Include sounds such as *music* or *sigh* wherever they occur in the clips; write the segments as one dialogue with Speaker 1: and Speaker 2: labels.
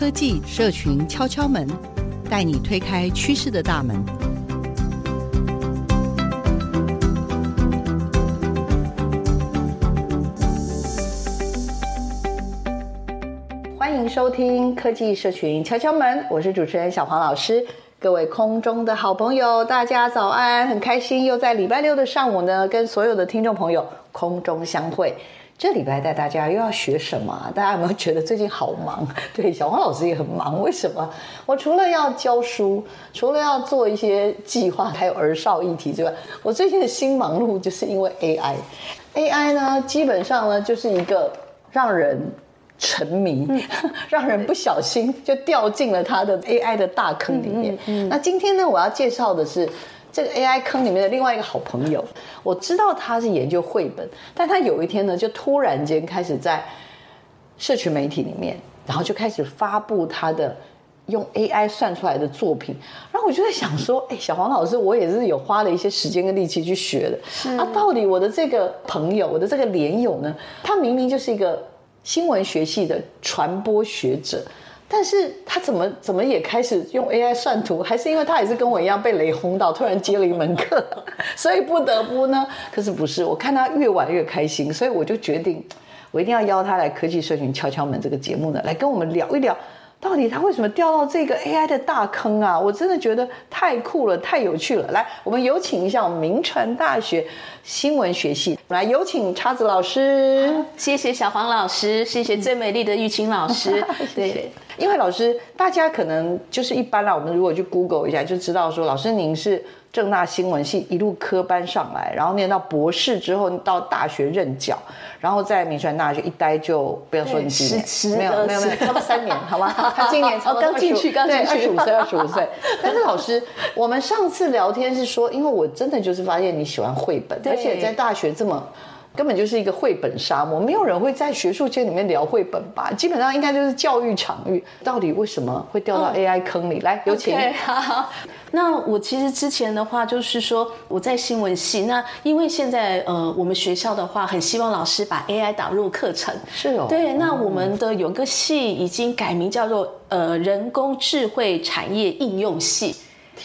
Speaker 1: 科技社群敲敲门，带你推开趋势的大门。欢迎收听科技社群敲敲门，我是主持人小黄老师。各位空中的好朋友，大家早安！很开心又在礼拜六的上午呢，跟所有的听众朋友空中相会。这礼拜带大家又要学什么？*laughs* 大家有没有觉得最近好忙？*laughs* 对，小黄老师也很忙。为什么？我除了要教书，除了要做一些计划，还有儿少议题之外，我最近的新忙碌就是因为 AI。AI 呢，基本上呢，就是一个让人沉迷，*laughs* 让人不小心就掉进了他的 AI 的大坑里面。那今天呢，我要介绍的是。这个 AI 坑里面的另外一个好朋友，我知道他是研究绘本，但他有一天呢，就突然间开始在社群媒体里面，然后就开始发布他的用 AI 算出来的作品，然后我就在想说，哎，小黄老师，我也是有花了一些时间跟力气去学的，啊，到底我的这个朋友，我的这个连友呢，他明明就是一个新闻学系的传播学者。但是他怎么怎么也开始用 AI 算图，还是因为他也是跟我一样被雷轰到，突然接了一门课，*laughs* 所以不得不呢？可是不是？我看他越玩越开心，所以我就决定，我一定要邀他来科技社群敲敲门这个节目呢，来跟我们聊一聊。到底他为什么掉到这个 AI 的大坑啊？我真的觉得太酷了，太有趣了。来，我们有请一下我们明传大学新闻学系，来有请叉子老师。
Speaker 2: 谢谢小黄老师，谢谢最美丽的玉清老师。对，*laughs* 谢谢。
Speaker 1: 因为老师，大家可能就是一般啦，我们如果去 Google 一下，就知道说，老师您是。政大新闻系一路科班上来，然后念到博士之后到大学任教，然后在民传大学一待就不要说你几年，没有没有没有，差不多三年，好吗？*laughs* 他今年才刚进去，刚进去，二十五岁，二十五岁。*laughs* 但是老师，我们上次聊天是说，因为我真的就是发现你喜欢绘本，而且在大学这么。根本就是一个绘本沙漠，没有人会在学术界里面聊绘本吧？基本上应该就是教育场域。到底为什么会掉到 AI 坑里？嗯、来，有请。
Speaker 2: Okay, 好，*laughs* 那我其实之前的话就是说我在新闻系，那因为现在呃我们学校的话很希望老师把 AI 导入课程。
Speaker 1: 是哦。
Speaker 2: 对，那我们的有个系已经改名叫做呃人工智慧产业应用系。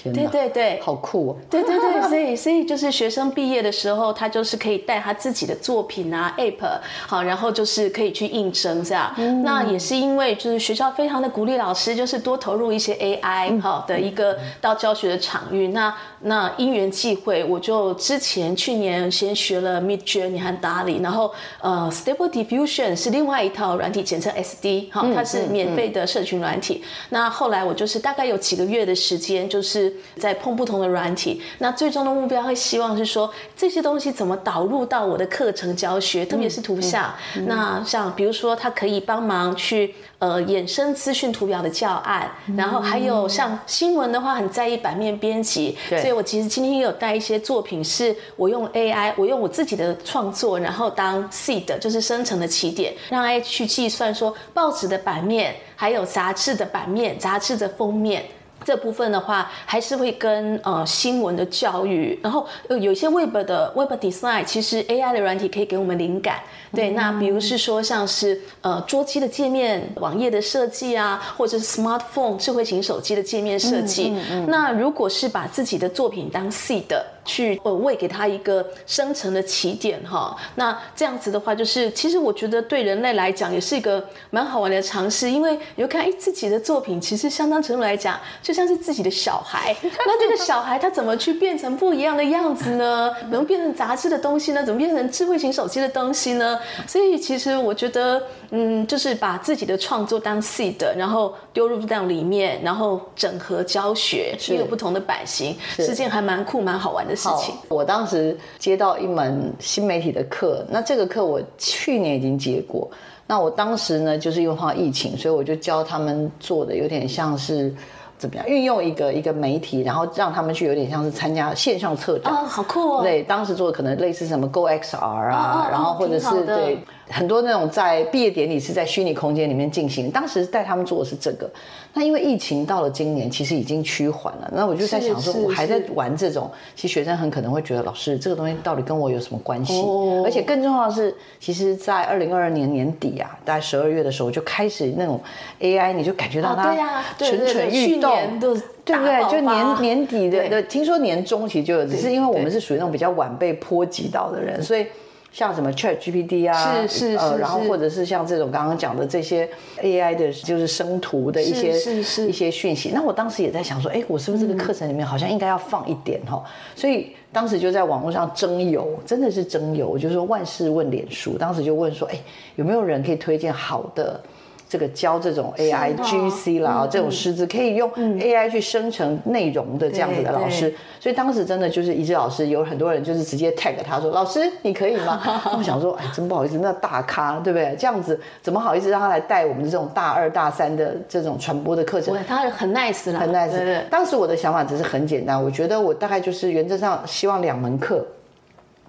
Speaker 2: 对对对，
Speaker 1: 好酷哦！*laughs*
Speaker 2: 对对对，所以所以就是学生毕业的时候，他就是可以带他自己的作品啊，App，好，然后就是可以去应征这样。嗯、那也是因为就是学校非常的鼓励老师，就是多投入一些 AI 好的一个到教学的场域。嗯、那那因缘际会，我就之前去年先学了 Midjourney 和 DALL-E，然后呃 Stable Diffusion 是另外一套软体，简称 SD，好，它是免费的社群软体。那后来我就是大概有几个月的时间，就是。在碰不同的软体，那最终的目标会希望是说这些东西怎么导入到我的课程教学，特别是图像。嗯嗯、那像比如说，它可以帮忙去呃衍生资讯图表的教案，嗯、然后还有像新闻的话，很在意版面编辑。所以我其实今天也有带一些作品，是我用 AI，我用我自己的创作，然后当 seed，就是生成的起点，让 AI 去计算说报纸的版面，还有杂志的版面、杂志的封面。这部分的话，还是会跟呃新闻的教育，然后有一些 Web 的 Web Design，其实 AI 的软体可以给我们灵感。对，那比如是说像是呃桌机的界面、网页的设计啊，或者是 Smartphone 智慧型手机的界面设计。嗯嗯嗯、那如果是把自己的作品当 seed 的。去呃喂给他一个生成的起点哈，那这样子的话，就是其实我觉得对人类来讲也是一个蛮好玩的尝试，因为你会看哎自己的作品，其实相当程度来讲，就像是自己的小孩。*laughs* 那这个小孩他怎么去变成不一样的样子呢？怎么变成杂志的东西呢？怎么变成智慧型手机的东西呢？所以其实我觉得，嗯，就是把自己的创作当 seed，然后丢入这样里面，然后整合教学，是一个不同的版型，是件还蛮酷蛮好玩的的事情。
Speaker 1: 我当时接到一门新媒体的课，那这个课我去年已经接过。那我当时呢，就是因为碰到疫情，所以我就教他们做的有点像是。怎么样运用一个一个媒体，然后让他们去有点像是参加线上策展
Speaker 2: 哦，好酷哦！
Speaker 1: 对，当时做的可能类似什么 Go XR 啊，哦哦、然后或者是对很多那种在毕业典礼是在虚拟空间里面进行。当时带他们做的是这个。那因为疫情到了今年，其实已经趋缓了。那我就在想说，我还在玩这种，其实学生很可能会觉得老师这个东西到底跟我有什么关系？哦、而且更重要的是，其实，在二零二二年年底啊，大概十二月的时候就开始那种 AI，你就感觉到它蠢蠢欲动，对不对？就年年底的的，听说年中其实就有，只是因为我们是属于那种比较晚被波及到的人，所以。像什么 Chat GPT 啊，
Speaker 2: 是是是，
Speaker 1: 呃，然后或者是像这种刚刚讲的这些 AI 的，就是生图的一些是是是一些讯息。那我当时也在想说，哎，我是不是这个课程里面好像应该要放一点哈？嗯、所以当时就在网络上征友，真的是征友，就是说万事问脸书，当时就问说，哎，有没有人可以推荐好的？这个教这种 AI GC 啦，哦、这种师资可以用 AI 去生成内容的这样子的老师，所以当时真的就是一志老师，有很多人就是直接 tag 他说：“老师，你可以吗？” *laughs* 我想说：“哎，真不好意思，那大咖对不对？这样子怎么好意思让他来带我们这种大二大三的这种传播的课程？”
Speaker 2: 他很 nice 啦，
Speaker 1: 很 nice。对对，当时我的想法只是很简单，我觉得我大概就是原则上希望两门课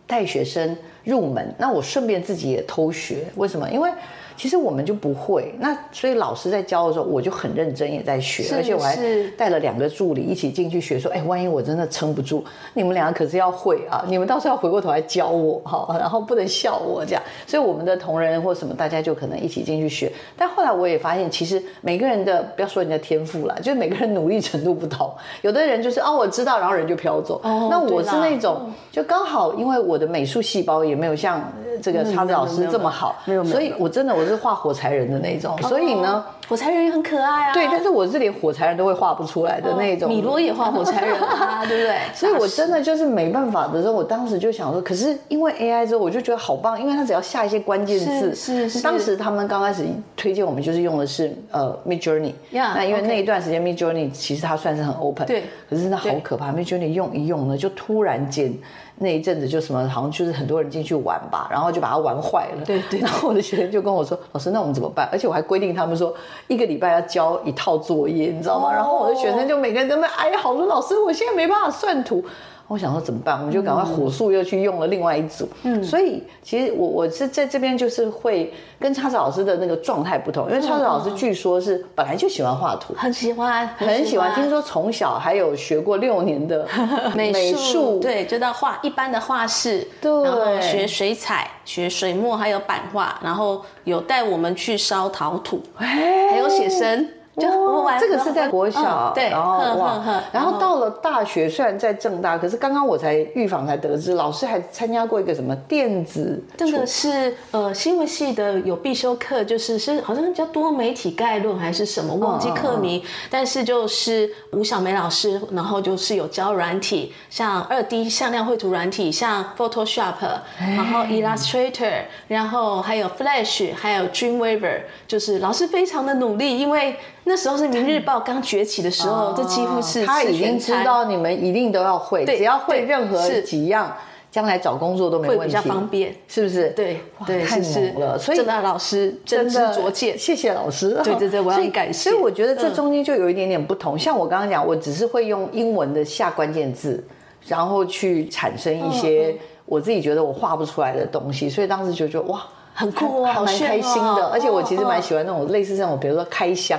Speaker 1: 带学生入门，那我顺便自己也偷学。为什么？因为其实我们就不会，那所以老师在教的时候，我就很认真也在学，而且我还带了两个助理一起进去学，说，哎，万一我真的撑不住，你们两个可是要会啊，你们到时候要回过头来教我哈，然后不能笑我这样。所以我们的同仁或什么，大家就可能一起进去学。但后来我也发现，其实每个人的不要说人家天赋啦，就是每个人努力程度不同。有的人就是哦，我知道，然后人就飘走。哦，那我是那种就刚好，因为我的美术细胞也没有像这个叉子老师这么好，没有，所以我真的我。是画火柴人的那种，所以呢，
Speaker 2: 火柴人也很可爱啊。
Speaker 1: 对，但是我是连火柴人都会画不出来的那种。
Speaker 2: 米罗也画火柴人啊，*laughs* 对不对？
Speaker 1: 所以我真的就是没办法的时候，我当时就想说，可是因为 AI 之后，我就觉得好棒，因为它只要下一些关键字。
Speaker 2: 是是。
Speaker 1: 当时他们刚开始推荐我们，就是用的是呃 Midjourney。那因为那一段时间 Midjourney 其实它算是很 open。
Speaker 2: 对。
Speaker 1: 可是那好可怕，Midjourney 用一用呢，就突然间。那一阵子就什么，好像就是很多人进去玩吧，然后就把它玩坏了。
Speaker 2: 对对。
Speaker 1: 然后我的学生就跟我说：“老师，那我们怎么办？”而且我还规定他们说，一个礼拜要交一套作业，你知道吗？然后我的学生就每个人都在哀嚎说：“老师，我现在没办法算图。”我想说怎么办？我们就赶快火速又去用了另外一组。嗯，所以其实我我是在这边就是会跟叉子老师的那个状态不同，因为叉子老师据说是本来就喜欢画图，
Speaker 2: 很喜欢，
Speaker 1: 很喜欢。听说从小还有学过六年的 *laughs* 美术，
Speaker 2: 对，就到画一般的画室，对，然后学水彩、学水墨，还有版画，然后有带我们去烧陶土，还有写生。就
Speaker 1: 哇，这个是在国小，
Speaker 2: 对，
Speaker 1: 然后哇，然后到了大学，虽然在正大，可是刚刚我才预防才得知，老师还参加过一个什么电子，
Speaker 2: 这个是呃新闻系的有必修课，就是是好像叫多媒体概论还是什么，忘记课名，但是就是吴小梅老师，然后就是有教软体，像二 D 向量绘图软体，像 Photoshop，然后 Illustrator，然后还有 Flash，还有 Dreamweaver，就是老师非常的努力，因为。那时候是《明日报》刚崛起的时候，这几乎是
Speaker 1: 他已经知道你们一定都要会，只要会任何几样，将来找工作都没问题，
Speaker 2: 比较方便，
Speaker 1: 是不是？
Speaker 2: 对，
Speaker 1: 对，太猛了。所以
Speaker 2: 老师真知灼见，
Speaker 1: 谢谢老师。
Speaker 2: 对对对，我要感谢。
Speaker 1: 所以我觉得这中间就有一点点不同。像我刚刚讲，我只是会用英文的下关键字，然后去产生一些我自己觉得我画不出来的东西，所以当时就觉得哇。
Speaker 2: 很酷哦，
Speaker 1: 还蛮开心的，而且我其实蛮喜欢那种类似这种，比如说开箱，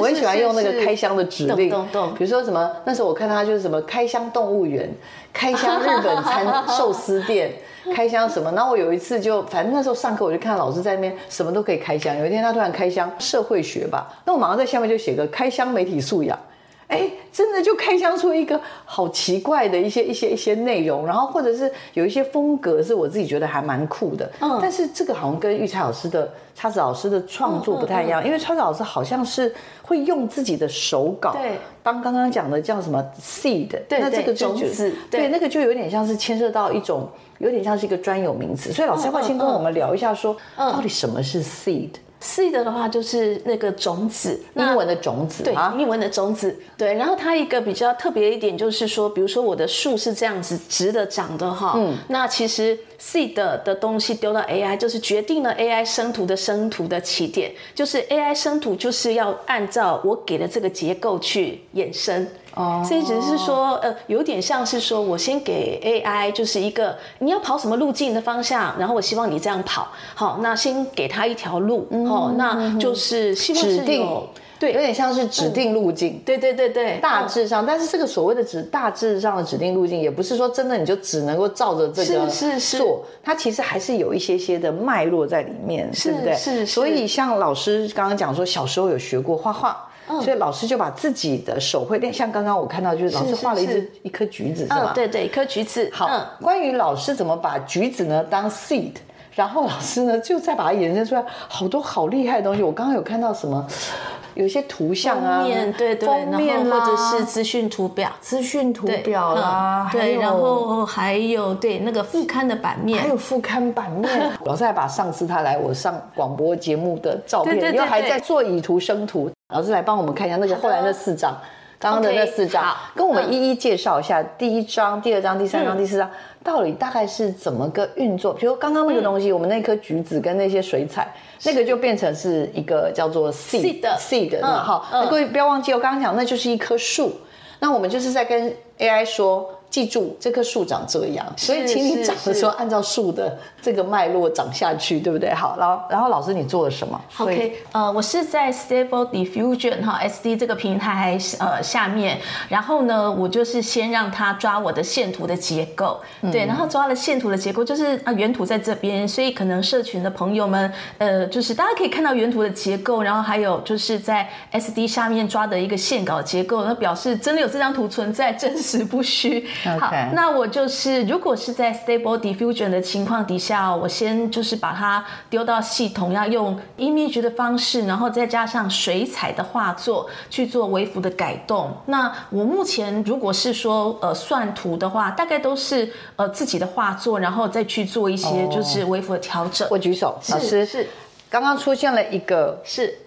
Speaker 1: 我很喜欢用那个开箱的指令，比如说什么，那时候我看他就是什么开箱动物园，开箱日本餐寿司店，*laughs* 开箱什么，然后我有一次就，反正那时候上课我就看到老师在那边什么都可以开箱，有一天他突然开箱社会学吧，那我马上在下面就写个开箱媒体素养。哎，真的就开箱出一个好奇怪的一些一些一些内容，然后或者是有一些风格是我自己觉得还蛮酷的。嗯，但是这个好像跟玉才老师的叉子老师的创作不太一样，嗯嗯嗯、因为叉子老师好像是会用自己的手稿，对，当刚刚讲的叫什么 seed，对，那这个种子，对，那个就有点像是牵涉到一种，有点像是一个专有名词。所以老师要先跟我们聊一下说，说到底什么是 seed？
Speaker 2: Seed 的话就是那个种子，
Speaker 1: 英文的种子，
Speaker 2: 对，英文的种子，对。然后它一个比较特别一点就是说，比如说我的树是这样子直的长的哈，嗯，那其实 seed 的东西丢到 AI 就是决定了 AI 生图的生图的起点，就是 AI 生图就是要按照我给的这个结构去衍生。哦，所以只是说，呃，有点像是说，我先给 AI 就是一个你要跑什么路径的方向，然后我希望你这样跑，好，那先给他一条路，好，那就是希望是
Speaker 1: 指定，对，有点像是指定路径，
Speaker 2: 对对对对，
Speaker 1: 大致上，但是这个所谓的指大致上的指定路径，也不是说真的你就只能够照着这个
Speaker 2: 是是
Speaker 1: 做，它其实还是有一些些的脉络在里面，对不对？是是，所以像老师刚刚讲说，小时候有学过画画。所以老师就把自己的手绘练，像刚刚我看到，就是老师画了一只一颗橘子，是吧？
Speaker 2: 对对，一颗橘子。
Speaker 1: 好，关于老师怎么把橘子呢当 seed，然后老师呢就再把它延伸出来，好多好厉害的东西。我刚刚有看到什么？有些图像啊，
Speaker 2: 对对，封面或者是资讯图表，
Speaker 1: 资讯图表啦，
Speaker 2: 对，然后还有对那个副刊的版面，
Speaker 1: 还有副刊版面。*laughs* 老师还把上次他来我上广播节目的照片，又还在做以图生图。老师来帮我们看一下那个后来那四张，刚刚的那四张，跟我们一一介绍一下第一张、第二张、第三张、第四张到底大概是怎么个运作。比如刚刚那个东西，我们那颗橘子跟那些水彩，那个就变成是一个叫做 seed seed 的哈。那各位不要忘记，我刚刚讲那就是一棵树，那我们就是在跟 AI 说。记住，这棵树长这样，所以请你长的时候按照树的这个脉络长下去，对不对？好，然后然后老师你做了什么
Speaker 2: ？OK，呃，我是在 Stable Diffusion 哈 SD 这个平台呃下面，然后呢，我就是先让它抓我的线图的结构，嗯、对，然后抓了线图的结构，就是啊原图在这边，所以可能社群的朋友们，呃，就是大家可以看到原图的结构，然后还有就是在 SD 下面抓的一个线稿结构，那表示真的有这张图存在，*laughs* 真实不虚。好，那我就是，如果是在 Stable Diffusion 的情况底下，我先就是把它丢到系统，要用 image 的方式，然后再加上水彩的画作去做微幅的改动。那我目前如果是说呃算图的话，大概都是呃自己的画作，然后再去做一些就是微幅的调整。
Speaker 1: 我举手，老师是刚刚出现了一个
Speaker 2: 是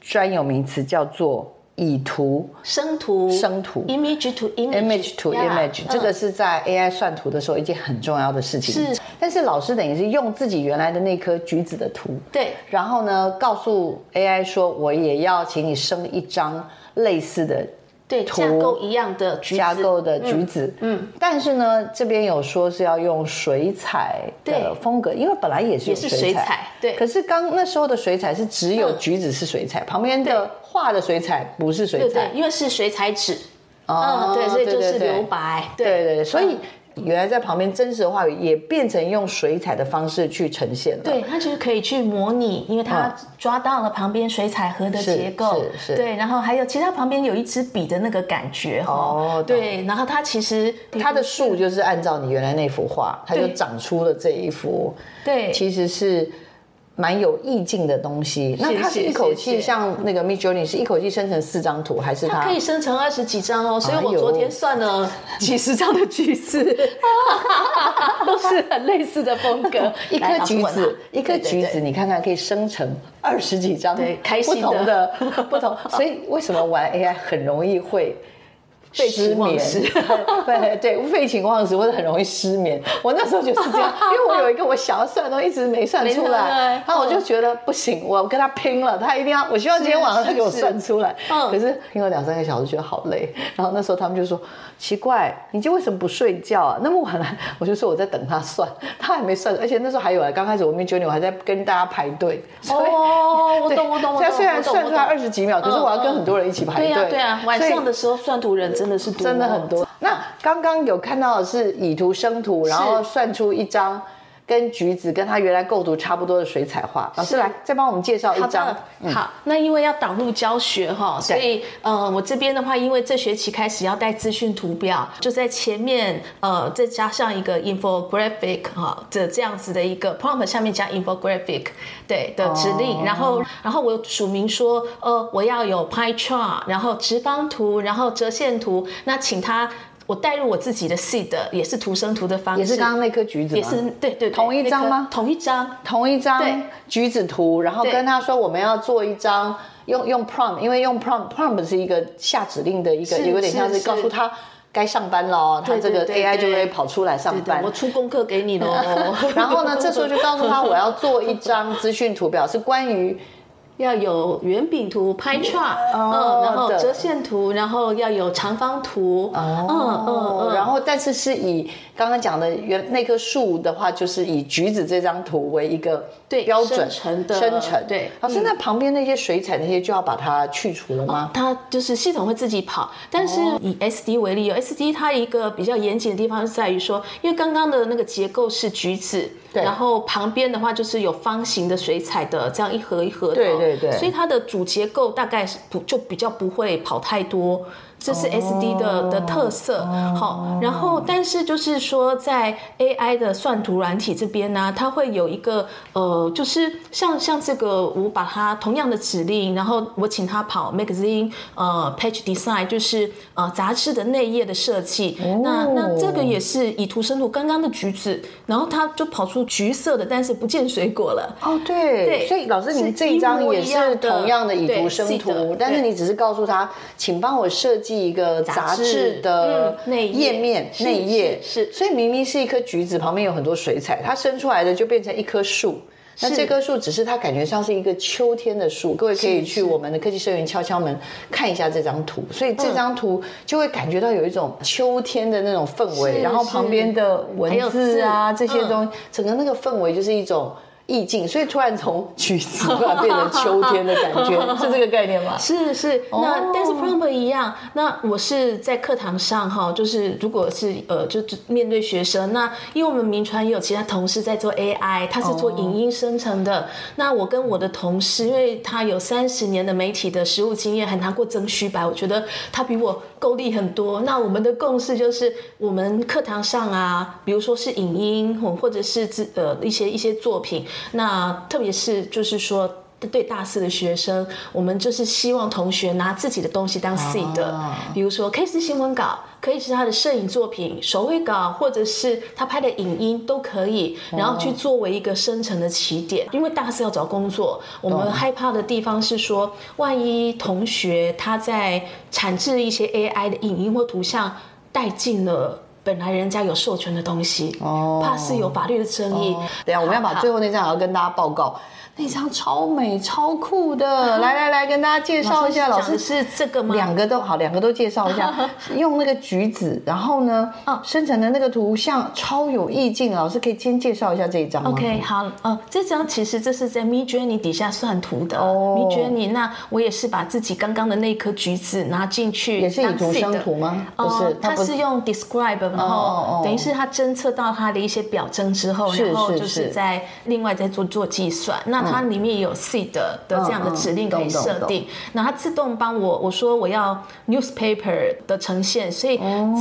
Speaker 1: 专有名词，叫做。以图
Speaker 2: 生图，
Speaker 1: 生图
Speaker 2: ，image to
Speaker 1: image，image to image，这个是在 AI 算图的时候一件很重要的事情。是，但是老师等于是用自己原来的那颗橘子的图，
Speaker 2: 对，
Speaker 1: 然后呢，告诉 AI 说，我也要请你生一张类似的。
Speaker 2: 对，架构一样的橘子，
Speaker 1: 架构的橘子，嗯，嗯，但是呢，这边有说是要用水彩的风格，因为本来也是，水彩，也是水彩，对。可是刚那时候的水彩是只有橘子是水彩，嗯、旁边的画的水彩不是水彩，
Speaker 2: 对，对，因为是水彩纸，哦、嗯，对，所以就是留白，
Speaker 1: 对。对对，所以。原来在旁边真实的话语也变成用水彩的方式去呈现了。
Speaker 2: 对，它其实可以去模拟，因为它抓到了旁边水彩盒的结构。是是，是。对，然后还有其他旁边有一支笔的那个感觉哈。哦。对，然后它其实
Speaker 1: 它的树就是按照你原来那幅画，它就长出了这一幅。对。其实是。蛮有意境的东西，那它是一口气像那个 Midjourney 是一口气生成四张图，还是它，
Speaker 2: 它可以生成二十几张哦？所以我昨天算了 *laughs* 几十张的橘子，*laughs* 都是很类似的风格。*laughs*
Speaker 1: 一颗橘子，一颗橘子，你看看可以生成二十几张，对，开心的，不同的，不同。所以为什么玩 AI 很容易会？失眠，*laughs* 对对，废寝忘食或者很容易失眠。我那时候就是这样，因为我有一个我想要算的东西一直没算出来，然后我就觉得不行，我跟他拼了，他一定要，我希望今天晚上他给我算出来。可是拼了两三个小时，觉得好累。然后那时候他们就说：“奇怪，你就为什么不睡觉啊？那么晚了。”我就说我在等他算，*laughs* 他还没算，而且那时候还有啊，刚开始我们九点我还在跟大家排队。
Speaker 2: 哦，我懂 *laughs* 我懂我懂。他
Speaker 1: 虽然算出来二十几秒，可是我要跟很多人一起排队。对啊
Speaker 2: 对啊，晚上的时候算图人真的是多，
Speaker 1: 真的很多。那刚刚有看到的是以图生图，然后算出一张跟橘子跟它原来构图差不多的水彩画。老师来再帮我们介绍一张。
Speaker 2: 好，那因为要导入教学哈，所以呃，我这边的话，因为这学期开始要带资讯图表，就在前面呃再加上一个 infographic 哈的这样子的一个 prompt 下面加 infographic 对的指令，然后然后我署名说呃我要有 pie chart，然后直方图，然后折线图，那请他。我带入我自己的 seed，也是图生图的方式，
Speaker 1: 也是刚刚那颗橘子吗？
Speaker 2: 也是对对对，
Speaker 1: 同一张吗？
Speaker 2: 同一张，
Speaker 1: 同一
Speaker 2: 张
Speaker 1: 橘子图，然后跟他说我们要做一张用用 prompt，因为用 prompt prompt 是一个下指令的一个，有点像是告诉他。该上班了，他这个 AI 就会跑出来上班。
Speaker 2: 我出功课给你喽。*laughs*
Speaker 1: 然后呢，这时候就告诉他，我要做一张资讯图表，是关于。
Speaker 2: 要有圆饼图、pie chart，嗯，然后折线图，然后要有长方图，
Speaker 1: 嗯嗯嗯，然后但是是以刚刚讲的原那棵树的话，就是以橘子这张图为一个对标准
Speaker 2: 生成的
Speaker 1: 生成。
Speaker 2: 对，
Speaker 1: 老师，那旁边那些水彩那些就要把它去除了吗？
Speaker 2: 它就是系统会自己跑，但是以 SD 为例，有 SD 它一个比较严谨的地方是在于说，因为刚刚的那个结构是橘子。然后旁边的话就是有方形的水彩的，这样一盒一盒的，
Speaker 1: 对对对，
Speaker 2: 所以它的主结构大概是不就比较不会跑太多。这是 SD 的、oh, 的特色，好、oh.，然后但是就是说，在 AI 的算图软体这边呢、啊，它会有一个呃，就是像像这个，我把它同样的指令，然后我请它跑 magazine 呃 page design，就是呃杂志的内页的设计。Oh. 那那这个也是以图生图，刚刚的橘子，然后它就跑出橘色的，但是不见水果了。
Speaker 1: 哦、oh,，对，所以老师，你这一张也是同样的以图生图，但是你只是告诉他，请帮我设计。一个杂志的内页面内页是，所以明明是一颗橘子，旁边有很多水彩，它生出来的就变成一棵树。那这棵树只是它感觉像是一个秋天的树，各位可以去我们的科技社员敲敲门看一下这张图。所以这张图就会感觉到有一种秋天的那种氛围，然后旁边的文字啊这些东西，整个那个氛围就是一种。意境，所以突然从橘子突然变成秋天的感觉，*laughs* 是这个概念吗？
Speaker 2: 是是，那但是 prompt 一样。那我是在课堂上哈，就是如果是呃，就面对学生，那因为我们名传也有其他同事在做 AI，他是做影音生成的。那我跟我的同事，因为他有三十年的媒体的实务经验，还拿过曾虚白，我觉得他比我够力很多。那我们的共识就是，我们课堂上啊，比如说是影音或或者是自呃一些一些作品。那特别是就是说，对大四的学生，我们就是希望同学拿自己的东西当 seed 的，比如说 case 新闻稿，可以是他的摄影作品、手绘稿，或者是他拍的影音都可以，然后去作为一个生成的起点。因为大四要找工作，我们害怕的地方是说，万一同学他在产制一些 AI 的影音或图像带进了。本来人家有授权的东西，哦，怕是有法律的争议。
Speaker 1: 等下我们要把最后那张要跟大家报告。那张超美超酷的，啊、来来来，跟大家介绍一下。老师
Speaker 2: 是这个吗？
Speaker 1: 两个都好，两个都介绍一下。用那个橘子，然后呢，哦，*laughs* 生成的那个图像超有意境。老师可以先介绍一下这一张吗
Speaker 2: ？OK，好，呃，这张其实这是在 Midjourney 底下算图的。哦，Midjourney，那我也是把自己刚刚的那颗橘子拿进去，
Speaker 1: 也是以图生图吗？
Speaker 2: 不是，它是用 Describe，然后等于是它侦测到它的一些表征之后，然后就是在另外再做做计算。那它里面也有 seed 的这样的指令可以设定，那它自动帮我，我说我要 newspaper 的呈现，所以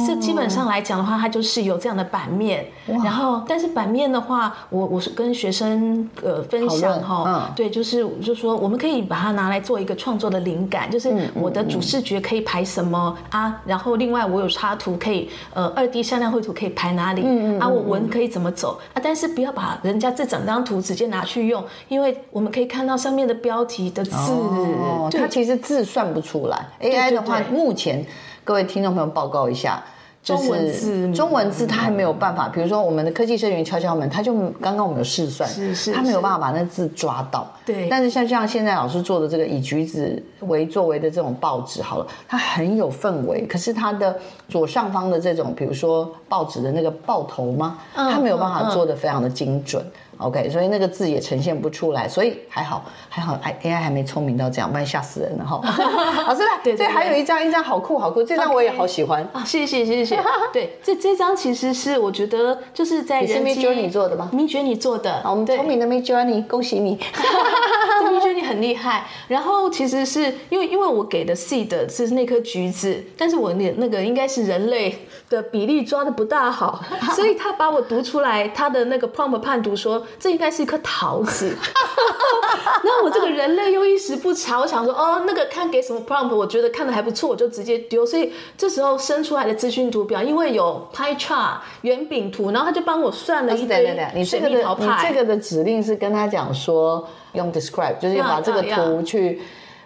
Speaker 2: 这基本上来讲的话，它就是有这样的版面。然后，但是版面的话，我我是跟学生呃分享哈，对，就是就说我们可以把它拿来做一个创作的灵感，就是我的主视觉可以排什么啊，然后另外我有插图可以呃二 D 向量绘图可以排哪里啊，我文可以怎么走啊，但是不要把人家这整张图直接拿去用，因为我们可以看到上面的标题的字，
Speaker 1: 哦，它其实字算不出来。AI 的话，目前各位听众朋友报告一下，
Speaker 2: 中文字，
Speaker 1: 中文字它还没有办法。比如说我们的科技社员敲敲门，他就刚刚我们有试算，是是，它没有办法把那字抓到。对，但是像像现在老师做的这个以橘子为作为的这种报纸，好了，它很有氛围，可是它的左上方的这种，比如说报纸的那个报头吗？它没有办法做的非常的精准。OK，所以那个字也呈现不出来，所以还好还好，AI 还没聪明到这样，不然吓死人了哈。老师来，对，这还有一张，一张好酷好酷，这张我也好喜欢
Speaker 2: 啊，谢谢谢谢。*laughs* 对，这这张其实是我觉得就是在
Speaker 1: 人机 Midjourney 做的吗
Speaker 2: ？Midjourney 做的，
Speaker 1: 我们聪明的 Midjourney，恭喜你。*laughs*
Speaker 2: Midjourney 很厉害，然后其实是因为因为我给的 seed 是那颗橘子，但是我那那个应该是人类的比例抓的不大好，*laughs* 所以他把我读出来，他的那个 prompt 判读说。这应该是一颗桃子，*laughs* 那我这个人类又一时不察，我想说哦，那个看给什么 prompt，我觉得看的还不错，我就直接丢。所以这时候生出来的资讯图表，因为有 pie chart 圆饼图，然后他就帮我算了一堆。
Speaker 1: 你这个的你这个的指令是跟他讲说用 describe，就是要把这个图去。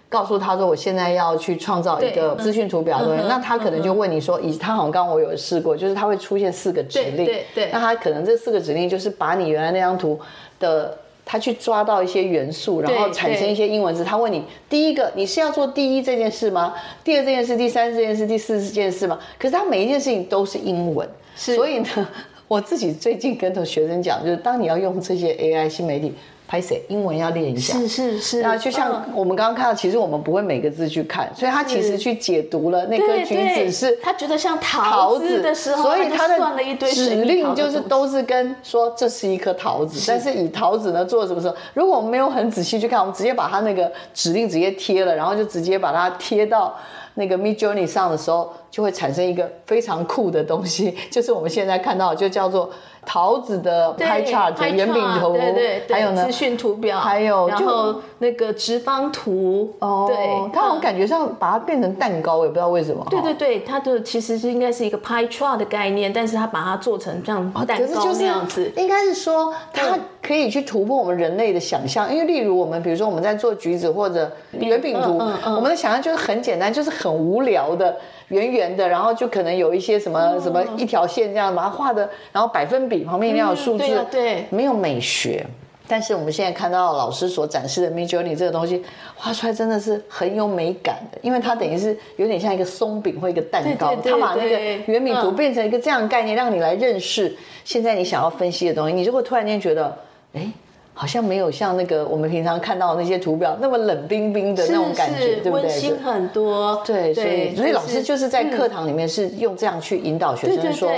Speaker 1: 告诉他说，我现在要去创造一个资讯图表的东西，那他可能就问你说，以他好像刚刚我有试过，就是他会出现四个指令，
Speaker 2: 对对，
Speaker 1: 那他可能这四个指令就是把你原来那张图的，他去抓到一些元素，然后产生一些英文字。他问你，第一个你是要做第一这件事吗？第二这件事，第三这件事，第四这件事吗？可是他每一件事情都是英文，所以呢，我自己最近跟学生讲，就是当你要用这些 AI 新媒体。拍谁？英文要练一下。
Speaker 2: 是是是。
Speaker 1: 那就像我们刚刚看到，其实我们不会每个字去看，所以他其实去解读了那颗橘子是
Speaker 2: 他觉得像桃子的时候，
Speaker 1: 所以他的
Speaker 2: 算了一堆
Speaker 1: 指令就是都是跟说这是一颗桃子，但是以桃子呢做什么时候？如果我们没有很仔细去看，我们直接把它那个指令直接贴了，然后就直接把它贴到那个 Midjourney 上的时候，就会产生一个非常酷的东西，就是我们现在看到就叫做。桃子的 pie chart 圆饼图，
Speaker 2: 对对对，
Speaker 1: 还有呢
Speaker 2: 资讯图表，
Speaker 1: 还有
Speaker 2: 然后那个直方图，
Speaker 1: 哦，对，它好像感觉上把它变成蛋糕，也不知道为什么。
Speaker 2: 对对对，它的其实是应该是一个 pie chart 的概念，但是它把它做成这样蛋糕那样子，
Speaker 1: 应该是说它可以去突破我们人类的想象，因为例如我们比如说我们在做橘子或者圆饼图，我们的想象就是很简单，就是很无聊的。圆圆的，然后就可能有一些什么、嗯、什么一条线这样把它画的，然后百分比旁边一定要有数字，嗯、对、啊、对，没有美学。但是我们现在看到老师所展示的 Midjourney 这个东西画出来真的是很有美感的，因为它等于是有点像一个松饼或一个蛋糕，它把那个圆饼图变成一个这样的概念，让你来认识现在你想要分析的东西。你如果突然间觉得，哎。好像没有像那个我们平常看到的那些图表那么冷冰冰的那种感觉，对不对？温
Speaker 2: 馨很多。
Speaker 1: 对，所以所以老师就是在课堂里面是用这样去引导学生说，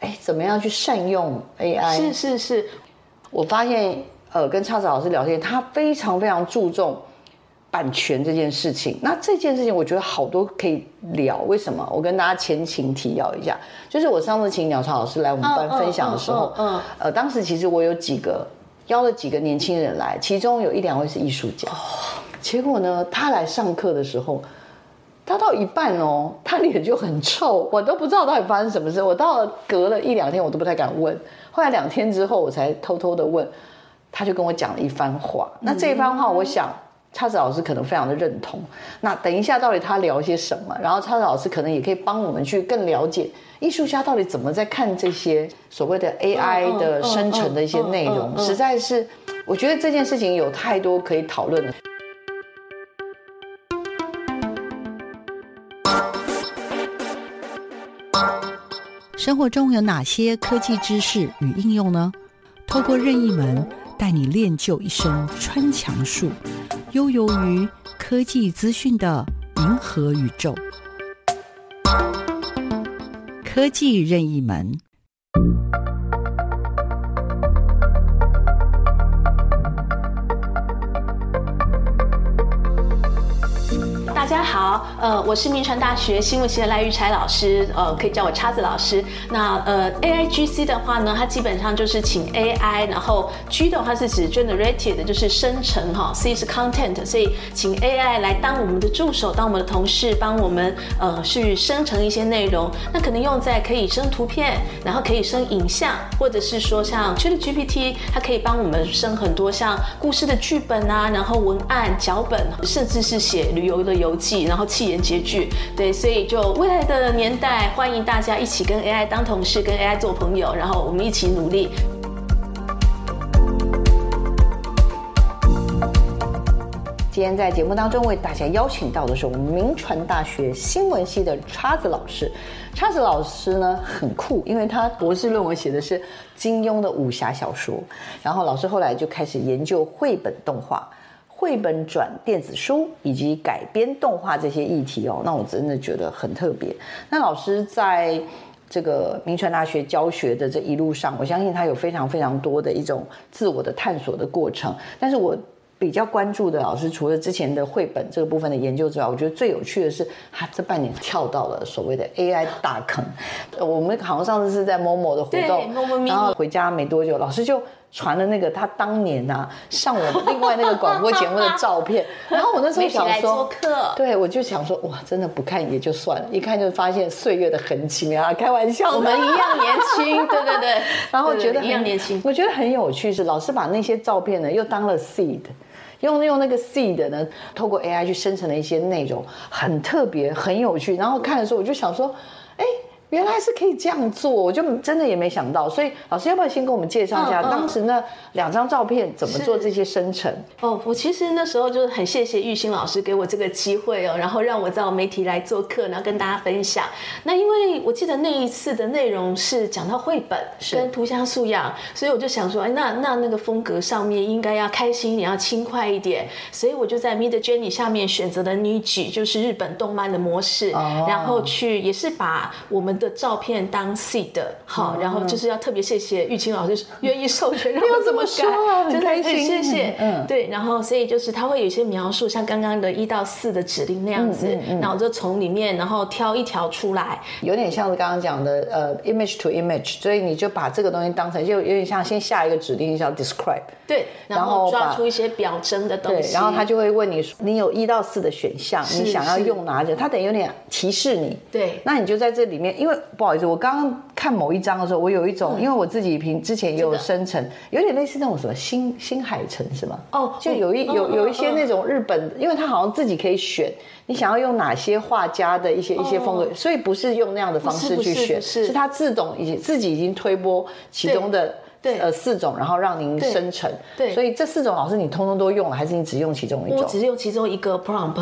Speaker 1: 哎，怎么样去善用 AI？
Speaker 2: 是是是。
Speaker 1: 我发现呃，跟叉子老师聊天，他非常非常注重版权这件事情。那这件事情我觉得好多可以聊。为什么？我跟大家前情提要一下，就是我上次请鸟巢老师来我们班分享的时候，嗯，呃，当时其实我有几个。邀了几个年轻人来，其中有一两位是艺术家。结果呢，他来上课的时候，他到一半哦，他脸就很臭，我都不知道到底发生什么事。我到了隔了一两天，我都不太敢问。后来两天之后，我才偷偷的问，他就跟我讲了一番话。那这一番话，我想。叉子老师可能非常的认同。那等一下，到底他聊些什么？然后叉子老师可能也可以帮我们去更了解艺术家到底怎么在看这些所谓的 AI 的生成的一些内容。实在是，我觉得这件事情有太多可以讨论的。
Speaker 3: 生活中有哪些科技知识与应用呢？透过任意门带你练就一身穿墙术。悠游于科技资讯的银河宇宙，科技任意门。
Speaker 2: 大家好，呃，我是明传大学新闻系的赖玉采老师，呃，可以叫我叉子老师。那呃，AIGC 的话呢，它基本上就是请 AI，然后 G 的话是指 generated，就是生成哈，C 是 content，所以请 AI 来当我们的助手，当我们的同事，帮我们呃去生成一些内容。那可能用在可以生图片，然后可以生影像，或者是说像 ChatGPT，它可以帮我们生很多像故事的剧本啊，然后文案脚本，甚至是写旅游的游记。然后气言结句，对，所以就未来的年代，欢迎大家一起跟 AI 当同事，跟 AI 做朋友，然后我们一起努力。
Speaker 1: 今天在节目当中为大家邀请到的是我们名传大学新闻系的叉子老师。叉子老师呢很酷，因为他博士论文写的是金庸的武侠小说，然后老师后来就开始研究绘本动画。绘本转电子书以及改编动画这些议题哦，那我真的觉得很特别。那老师在这个民传大学教学的这一路上，我相信他有非常非常多的一种自我的探索的过程。但是我比较关注的老师，除了之前的绘本这个部分的研究之外，我觉得最有趣的是他这半年跳到了所谓的 AI 大坑。我们好像上次是在 Momo 的活动，然后回家没多久，老师就。传了那个他当年啊上我们另外那个广播节目的照片，然后我那时候 *laughs* 想说，对，我就想说哇，真的不看也就算了，一看就发现岁月的痕迹啊，开玩笑，
Speaker 2: 我们一样年轻，*laughs* 对对对，
Speaker 1: 然后觉得
Speaker 2: 一样年轻，
Speaker 1: 我觉得很有趣，是老师把那些照片呢又当了 seed，用用那个 seed 呢，透过 AI 去生成了一些内容，很特别，很有趣，然后看的时候我就想说，哎。原来是可以这样做，我就真的也没想到。所以老师要不要先跟我们介绍一下当时那两张照片怎么做这些生成？
Speaker 2: 哦，我其实那时候就是很谢谢玉兴老师给我这个机会哦，然后让我到媒体来做客，然后跟大家分享。那因为我记得那一次的内容是讲到绘本跟图像素养，所以我就想说，哎，那那那个风格上面应该要开心，你要轻快一点。所以我就在 Midjourney 下面选择了 Niji，就是日本动漫的模式，然后去也是把我们的照片当 seed 的好，然后就是要特别谢谢玉清老师愿意授权让我这么改，
Speaker 1: 很开心，
Speaker 2: 谢谢，嗯，对，然后所以就是他会有一些描述，像刚刚的一到四的指令那样子，然后就从里面然后挑一条出来，
Speaker 1: 有点像是刚刚讲的呃 image to image，所以你就把这个东西当成就有点像先下一个指令叫 describe，
Speaker 2: 对，然后抓出一些表征的东西，
Speaker 1: 然后他就会问你，你有一到四的选项，你想要用哪个？他等于有点提示你，
Speaker 2: 对，
Speaker 1: 那你就在这里面，因为。不好意思，我刚刚看某一张的时候，我有一种，因为我自己平之前也有生成，有点类似那种什么新新海诚是吗？哦，就有一有有一些那种日本，因为他好像自己可以选，你想要用哪些画家的一些一些风格，所以不是用那样的方式去选，是是他自动已经自己已经推播其中的。对，呃，四种，然后让您生成。对，对，所以这四种老师你通通都用了，还是你只用其中一种？
Speaker 2: 我只用其中一个 prompt。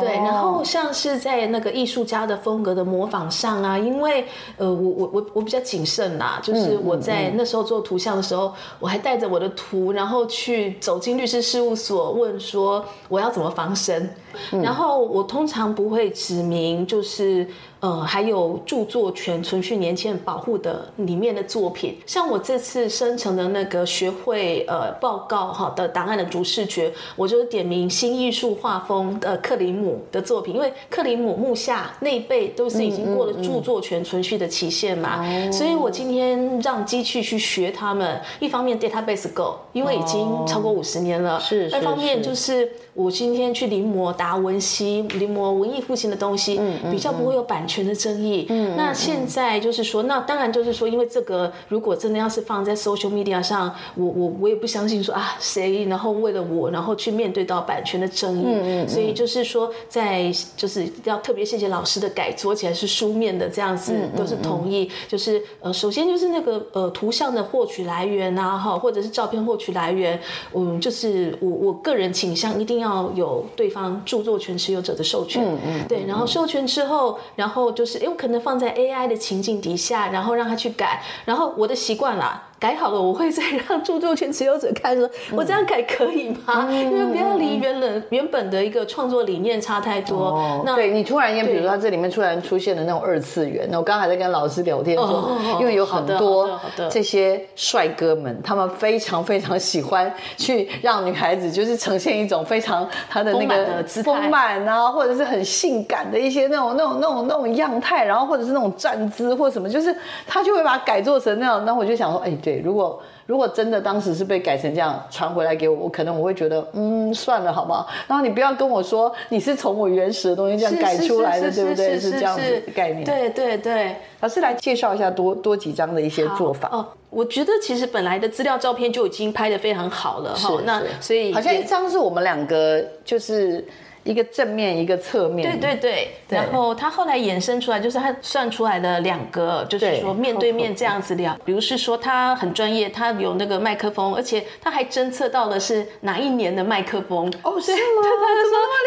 Speaker 2: 对，然后像是在那个艺术家的风格的模仿上啊，因为呃，我我我我比较谨慎啦，就是我在那时候做图像的时候，我还带着我的图，然后去走进律师事务所问说我要怎么防身，然后我通常不会指明就是。呃，还有著作权存续年限保护的里面的作品，像我这次生成的那个学会呃报告哈的档案的主视觉，我就是点名新艺术画风的克里姆的作品，因为克里姆、木下那一辈都是已经过了著作权存续的期限嘛，嗯嗯嗯、所以我今天让机器去学他们，一方面 database go，因为已经超过五十年了，是、哦，二方面就是我今天去临摹达文西、临摹文艺复兴的东西，比较不会有版权。权的争议，嗯，那现在就是说，那当然就是说，因为这个如果真的要是放在 social media 上，我我我也不相信说啊谁，然后为了我，然后去面对到版权的争议，嗯，所以就是说，在就是要特别谢谢老师的改作起来是书面的这样子，都是同意，就是呃，首先就是那个呃图像的获取来源啊，哈，或者是照片获取来源，嗯，就是我我个人倾向一定要有对方著作权持有者的授权，嗯嗯，对，然后授权之后，然后。就是有可能放在 AI 的情境底下，然后让他去改，然后我的习惯啦。改好了，我会再让著作权持有者看，说我这样改可以吗？因为不要离原本原本的一个创作理念差太多。那
Speaker 1: 对你突然间，比如说他这里面突然出现的那种二次元，那我刚才在跟老师聊天说，因为有很多这些帅哥们，他们非常非常喜欢去让女孩子就是呈现一种非常他的那个丰满啊，或者是很性感的一些那种那种那种那种样态，然后或者是那种站姿或什么，就是他就会把它改做成那样。那我就想说，哎，对。如果如果真的当时是被改成这样传回来给我，我可能我会觉得，嗯，算了，好吗？然后你不要跟我说你是从我原始的东西这样改出来的，对不对？是这样子的概念。
Speaker 2: 对对对，
Speaker 1: 老师来介绍一下多多几张的一些做法。
Speaker 2: 哦，我觉得其实本来的资料照片就已经拍的非常好了哈。那所以
Speaker 1: 好像一张是我们两个就是。一个正面，一个侧面。
Speaker 2: 对对对。然后他后来衍生出来，就是他算出来的两个，就是说面对面这样子聊。比如是说他很专业，他有那个麦克风，而且他还侦测到的是哪一年的麦克风。
Speaker 1: 哦，是吗？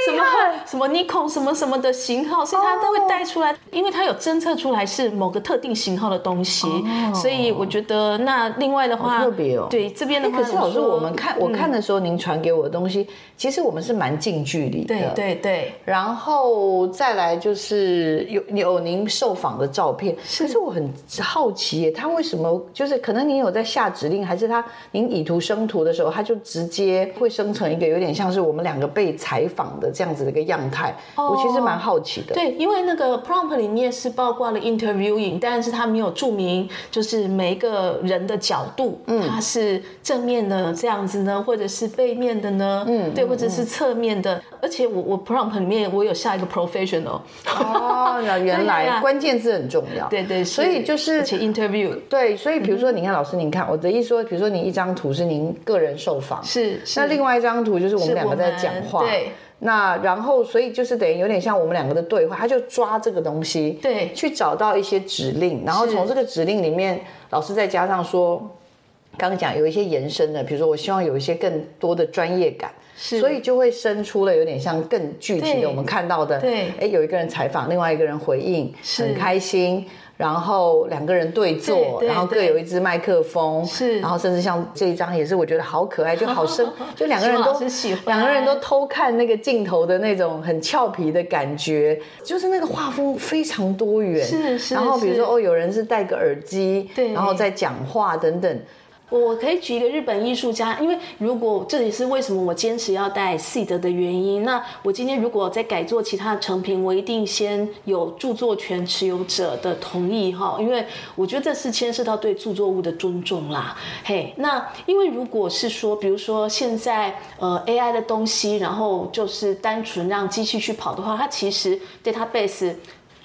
Speaker 1: 对，
Speaker 2: 什么什么 Nikon 什么什么的型号，所以他都会带出来，因为他有侦测出来是某个特定型号的东西。所以我觉得那另外的话，
Speaker 1: 特别哦。
Speaker 2: 对这边的话，
Speaker 1: 可是老师我们看我看的时候，您传给我的东西，其实我们是蛮近距离的。的，
Speaker 2: 对对。
Speaker 1: 然后再来就是有有您受访的照片，可是我很好奇耶，他为什么就是可能您有在下指令，还是他您以图生图的时候，他就直接会生成一个有点像是我们两个被采访的这样子的一个样态？哦、我其实蛮好奇的。
Speaker 2: 对，因为那个 prompt 里面是包括了 interviewing，但是他没有注明就是每一个人的角度，嗯，他是正面的这样子呢，或者是背面的呢？嗯，对，或者是侧面的。而且我我 prompt 里面我有下一个 professional。
Speaker 1: 哦，原来 *laughs* 关键字很重要。
Speaker 2: 对对，
Speaker 1: 所以就是
Speaker 2: 而且 interview。
Speaker 1: 对，所以比如说，你看老师，您看我的意思说，比如说你一张图是您个人受访，
Speaker 2: 是，
Speaker 1: 那另外一张图就是我们两个在讲话。
Speaker 2: 对。
Speaker 1: 那然后，所以就是等于有点像我们两个的对话，他就抓这个东西，
Speaker 2: 对，
Speaker 1: 去找到一些指令，然后从这个指令里面，老师再加上说，刚刚讲有一些延伸的，比如说我希望有一些更多的专业感，是，所以就会生出了有点像更具体的我们看到的，
Speaker 2: 对，
Speaker 1: 哎，有一个人采访，另外一个人回应，很开心。然后两个人对坐，然后各有一支麦克风，是，然后甚至像这一张也是，我觉得好可爱，就好生，*laughs* 就两个人都两个人都偷看那个镜头的那种很俏皮的感觉，就是那个画风非常多元，
Speaker 2: 是是。
Speaker 1: 然后比如说哦，有人是戴个耳机，对，然后在讲话等等。
Speaker 2: 我可以举一个日本艺术家，因为如果这也是为什么我坚持要带 seed 的原因。那我今天如果再改做其他的成品，我一定先有著作权持有者的同意哈，因为我觉得这是牵涉到对著作物的尊重啦。嘿，那因为如果是说，比如说现在呃 AI 的东西，然后就是单纯让机器去跑的话，它其实 database。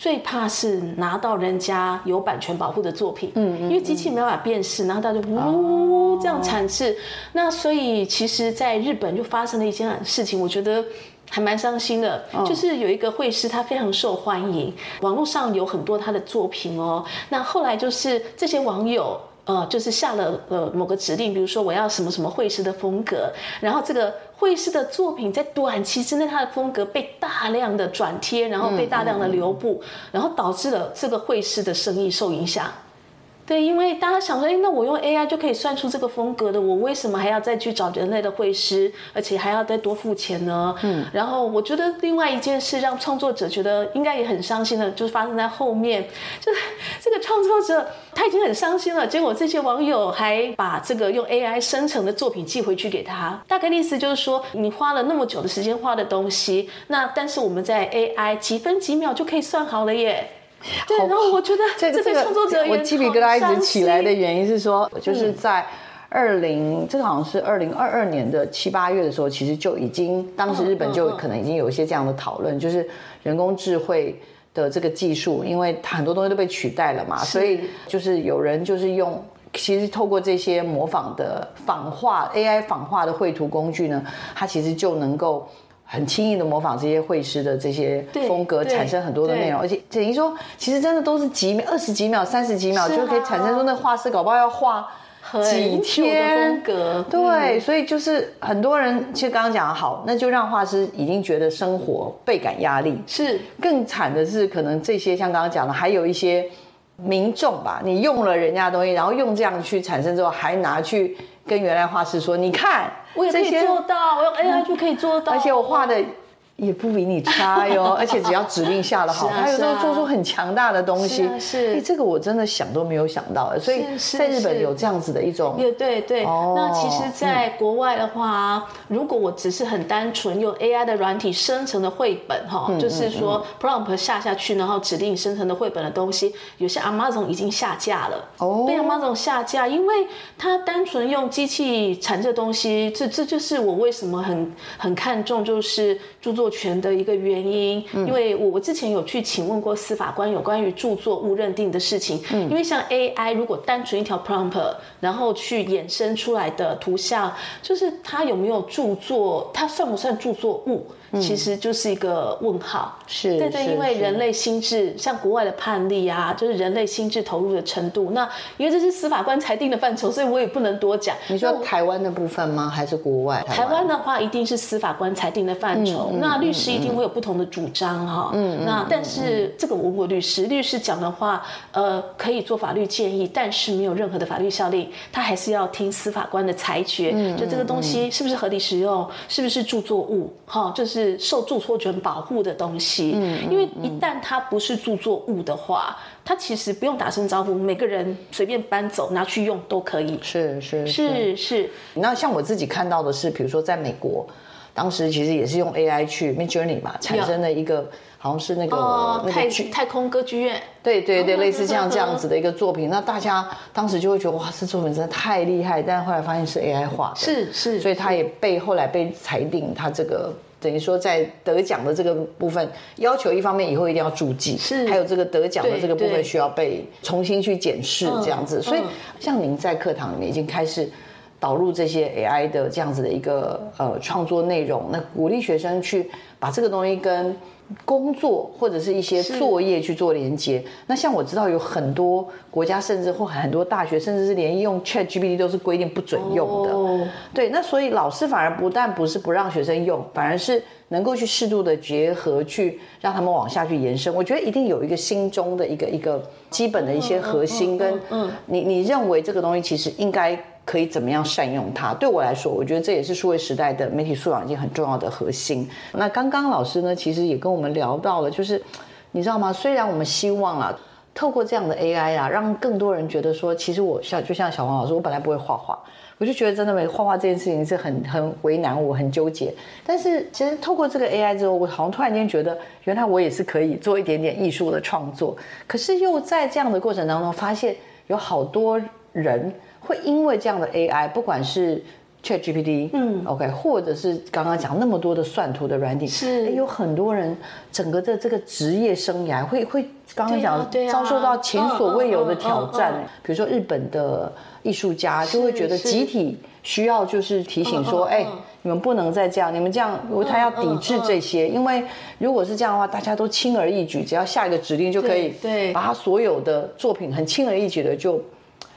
Speaker 2: 最怕是拿到人家有版权保护的作品，嗯，因为机器没办法辨识，然后它就呜呜这样产生。那所以其实在日本就发生了一件事情，我觉得还蛮伤心的，就是有一个绘师他非常受欢迎，网络上有很多他的作品哦。那后来就是这些网友。呃，就是下了呃某个指令，比如说我要什么什么绘师的风格，然后这个绘师的作品在短期之内，它的风格被大量的转贴，然后被大量的流布，嗯嗯嗯，然后导致了这个绘师的生意受影响。对，因为大家想说，哎，那我用 AI 就可以算出这个风格的，我为什么还要再去找人类的绘师，而且还要再多付钱呢？嗯，然后我觉得另外一件事让创作者觉得应该也很伤心的，就是发生在后面，就是这个创作者他已经很伤心了，结果这些网友还把这个用 AI 生成的作品寄回去给他，大概的意思就是说，你花了那么久的时间画的东西，那但是我们在 AI 几分几秒就可以算好了耶。*laughs* 对，然后我觉得这个创作者，
Speaker 1: 我鸡皮疙瘩一直起来的原因是说，就是在二零，这个好像是二零二二年的七八月的时候，其实就已经，当时日本就可能已经有一些这样的讨论，就是人工智慧的这个技术，因为它很多东西都被取代了嘛，所以就是有人就是用，其实透过这些模仿的仿画 AI 仿画的绘图工具呢，它其实就能够。很轻易的模仿这些绘师的这些风格，产生很多的内容，而且等于说，其实真的都是几秒、二十几秒、三十几秒就可以产生出那画师搞不好要画几天。
Speaker 2: 风格
Speaker 1: 对，所以就是很多人其实刚刚讲的好，那就让画师已经觉得生活倍感压力。
Speaker 2: 是，
Speaker 1: 更惨的是，可能这些像刚刚讲的，还有一些民众吧，你用了人家的东西，然后用这样去产生之后，还拿去。跟原来画师说：“你看，
Speaker 2: 我也可以做到，我用 AI 就可以做到，
Speaker 1: 而且我画的。”也不比你差哟，*laughs* 而且只要指令下了好，他有时候做出很强大的东西。是，哎，这个我真的想都没有想到。所以在日本有这样子的一种，
Speaker 2: 对对对。那其实，在国外的话，如果我只是很单纯用 AI 的软体生成的绘本，哈，就是说 prompt 下下去，然后指令生成的绘本的东西，有些 Amazon 已经下架了。哦，被 Amazon 下架，因为它单纯用机器产这东西，这这就是我为什么很很看重，就是著作权的一个原因，因为我我之前有去请问过司法官有关于著作物认定的事情，嗯，因为像 AI 如果单纯一条 prompt，然后去衍生出来的图像，就是它有没有著作，它算不算著作物？其实就是一个问号，
Speaker 1: 是，
Speaker 2: 对对，因为人类心智，像国外的判例啊，就是人类心智投入的程度。那因为这是司法官裁定的范畴，所以我也不能多讲。
Speaker 1: 你说台湾的部分吗？还是国外？
Speaker 2: 台湾的话，一定是司法官裁定的范畴。嗯、那那律师一定会有不同的主张哈。嗯，那但是这个我问过律师，律师讲的话，呃，可以做法律建议，但是没有任何的法律效力，他还是要听司法官的裁决。嗯，就这个东西是不是合理使用，是不是著作物，哈，就是受著作权保护的东西。嗯，因为一旦它不是著作物的话，它其实不用打声招呼，每个人随便搬走拿去用都可以。
Speaker 1: 是是
Speaker 2: 是是。
Speaker 1: 那像我自己看到的是，比如说在美国，当时其实也是用 AI 去 Midjourney 嘛，产生了一个好像是那个、
Speaker 2: 哦、
Speaker 1: 那个
Speaker 2: 太太空歌剧院。
Speaker 1: 对对对，类似像这样子的一个作品，那大家当时就会觉得哇，这作品真的太厉害，但后来发现是 AI 画的，
Speaker 2: 是是，
Speaker 1: 所以他也被后来被裁定，他这个。等于说，在得奖的这个部分，要求一方面以后一定要注记，是还有这个得奖的这个部分需要被重新去检视，这样子。所以，像您在课堂里面已经开始导入这些 AI 的这样子的一个呃创作内容，那鼓励学生去把这个东西跟。工作或者是一些作业去做连接。那像我知道有很多国家，甚至或很多大学，甚至是连用 ChatGPT 都是规定不准用的。哦、对，那所以老师反而不但不是不让学生用，反而是能够去适度的结合，去让他们往下去延伸。我觉得一定有一个心中的一个一个基本的一些核心，跟嗯，你你认为这个东西其实应该。可以怎么样善用它？对我来说，我觉得这也是数位时代的媒体素养一件很重要的核心。那刚刚老师呢，其实也跟我们聊到了，就是你知道吗？虽然我们希望啊，透过这样的 AI 啊，让更多人觉得说，其实我像就像小黄老师，我本来不会画画，我就觉得真的没画画这件事情是很很为难我，很纠结。但是其实透过这个 AI 之后，我好像突然间觉得，原来我也是可以做一点点艺术的创作。可是又在这样的过程当中，发现有好多人。会因为这样的 AI，不管是 ChatGPT，嗯，OK，或者是刚刚讲那么多的算图的软体，是。有很多人整个的这个职业生涯会会刚刚讲遭受到前所未有的挑战。比如说日本的艺术家就会觉得集体需要就是提醒说，哎，你们不能再这样，你们这样他要抵制这些，因为如果是这样的话，大家都轻而易举，只要下一个指令就可以，对，把他所有的作品很轻而易举的就。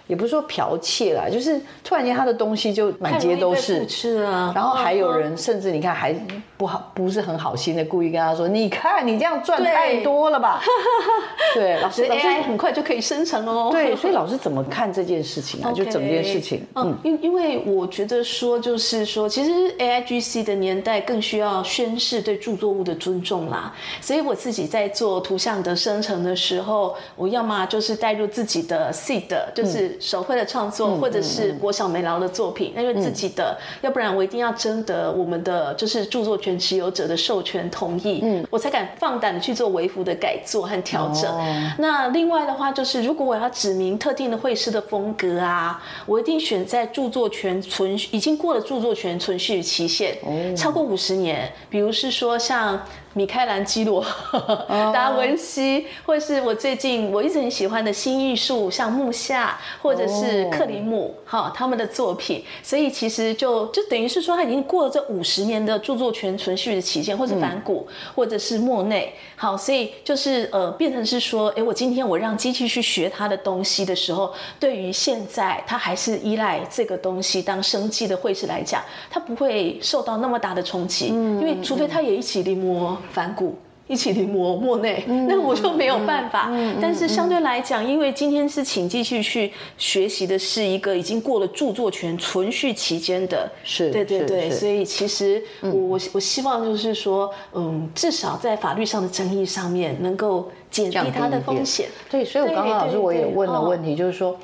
Speaker 1: 也不是说剽窃啦，就是突然间他的东西就满街都是，
Speaker 2: 是啊。
Speaker 1: 然后还有人甚至你看还不好，不是很好心的故意跟他说：“你看你这样赚太多了吧？*laughs* ”对，老师
Speaker 2: ，AI 很快就可以生成哦。*laughs*
Speaker 1: 对，所以 *laughs* 老师怎么看这件事情啊？就整件事情，
Speaker 2: 嗯，因因为我觉得说就是说，其实 AIGC 的年代更需要宣誓对著作物的尊重啦。所以我自己在做图像的生成的时候，我要么就是带入自己的 seed，就是。手绘的创作，或者是国小美劳的作品，因为自己的，嗯、要不然我一定要征得我们的就是著作权持有者的授权同意，嗯，我才敢放胆的去做微幅的改作和调整。哦、那另外的话，就是如果我要指明特定的绘师的风格啊，我一定选在著作权存已经过了著作权存续期限，哦、超过五十年，比如是说像。米开朗基罗、*laughs* 达文西，或是我最近我一直很喜欢的新艺术，像木下或者是克里姆，哈，他们的作品。所以其实就就等于是说，他已经过了这五十年的著作权存续的期限，或者是梵谷，或者是莫内。好，所以就是呃，变成是说，哎，我今天我让机器去学他的东西的时候，对于现在他还是依赖这个东西当生计的绘师来讲，他不会受到那么大的冲击，因为除非他也一起临摹。梵谷一起临摹莫内，*laughs* 那我就没有办法。但是相对来讲，因为今天是请继续去学习的是一个已经过了著作权存续期间的，是，对对对。所以其实我我我希望就是说，嗯，至少在法律上的争议上面能够减低它的风险。
Speaker 1: 对，所以我刚刚老师我也问了问题，就是说，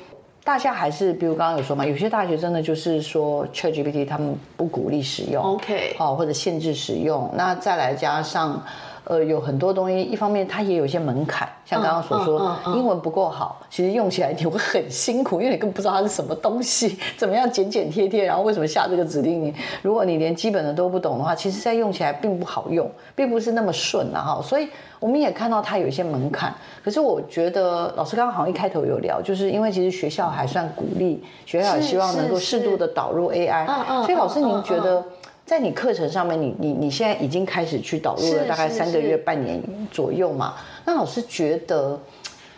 Speaker 1: 大家还是比如刚刚有说嘛，有些大学真的就是说，ChatGPT 他们不鼓励使用，OK，好，或者限制使用。那再来加上。呃，有很多东西，一方面它也有一些门槛，像刚刚所说，英文不够好，其实用起来你会很辛苦，因为你根本不知道它是什么东西，怎么样剪剪贴贴，然后为什么下这个指令？你如果你连基本的都不懂的话，其实在用起来并不好用，并不是那么顺啊哈。所以我们也看到它有一些门槛。可是我觉得老师刚刚好像一开头有聊，就是因为其实学校还算鼓励，学校也希望能够适度的导入 AI，所以老师您觉得？在你课程上面，你你你现在已经开始去导入了大概三个月、半年左右嘛？那老师觉得，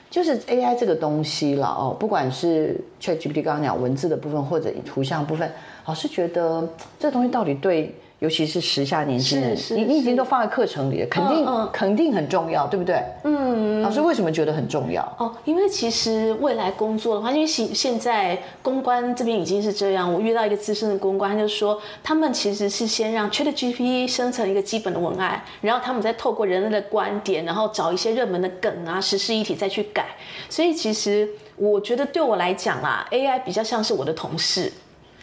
Speaker 1: 就是 AI 这个东西了哦，不管是 ChatGPT 刚刚讲文字的部分，或者图像部分，老师觉得这东西到底对？尤其是时下年轻人，你你已经都放在课程里了，肯定、
Speaker 2: 嗯嗯
Speaker 1: 肯定很重要，对不对？嗯，老师为什么觉得很重要？
Speaker 2: 哦，因为其实未来工作的话，因为现现在公关这边已经是这样，我遇到一个资深的公关，他就说他们其实是先让 ChatGPT 生成一个基本的文案，然后他们再透过人类的观点，然后找一些热门的梗啊、时事议题再去改。所以其实我觉得对我来讲啦，AI 比较像是我的同事，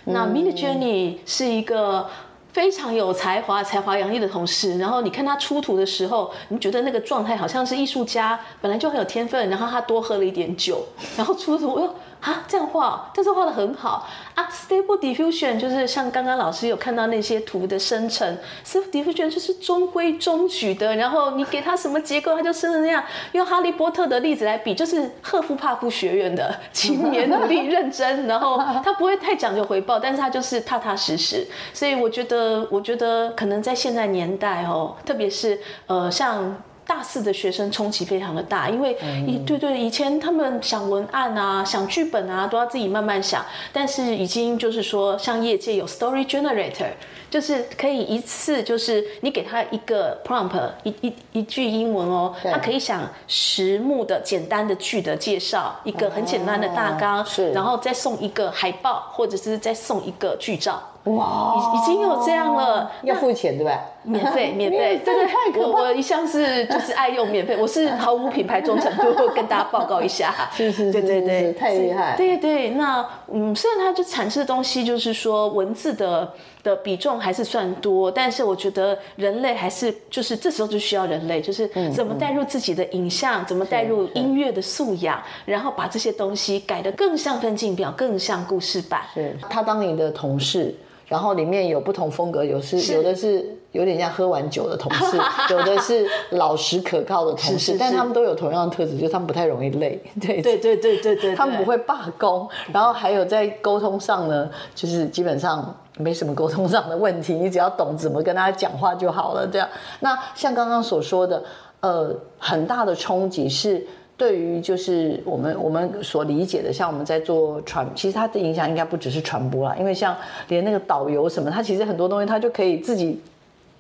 Speaker 2: 那 Midjourney 是一个。非常有才华、才华洋溢的同事，然后你看他出图的时候，你觉得那个状态好像是艺术家，本来就很有天分，然后他多喝了一点酒，然后出图又。啊，这样画，但是画的很好啊。Stable Diffusion 就是像刚刚老师有看到那些图的生成，Stable Diffusion 就是中规中矩的。然后你给它什么结构，它就生成那样。用哈利波特的例子来比，就是赫夫帕夫学院的 *laughs* 青年、努力、认真，然后他不会太讲究回报，但是他就是踏踏实实。所以我觉得，我觉得可能在现在年代哦，特别是呃像。大四的学生冲击非常的大，因为以对对，以前他们想文案啊、想剧本啊，都要自己慢慢想。但是已经就是说，像业界有 Story Generator，就是可以一次就是你给他一个 prompt，一一一句英文哦，他可以想十幕的简单的剧的介绍，一个很简单的大纲，是，然后再送一个海报，或者是再送一个剧照。哇，已已经有这样了，
Speaker 1: 要付钱对吧？
Speaker 2: 免费，免费，*laughs* 对对，我我一向是就是爱用免费，我是毫无品牌忠诚度，会跟大家报告一下。*laughs*
Speaker 1: 是是是，对对对，太厉害。
Speaker 2: 对对，那嗯，虽然它就产生的东西就是说文字的的比重还是算多，但是我觉得人类还是就是这时候就需要人类，就是怎么带入自己的影像，怎么带入音乐的素养，然后把这些东西改得更像分镜表，更像故事版。
Speaker 1: 是他当你的同事。然后里面有不同风格，有是有的是有点像喝完酒的同事，*laughs* 有的是老实可靠的同事，是是是，但他们都有同样的特质，就是他们不太容易累。*laughs* 对
Speaker 2: 对对对对对，
Speaker 1: 他们不会罢工。然后还有在沟通上呢，就是基本上没什么沟通上的问题，你只要懂怎么跟他讲话就好了。这样，那像刚刚所说的，呃，很大的冲击是。对于就是我们我们所理解的，像我们在做传，其实它的影响应该不只是传播啦，因为像连那个导游什么，他其实很多东西他就可以自己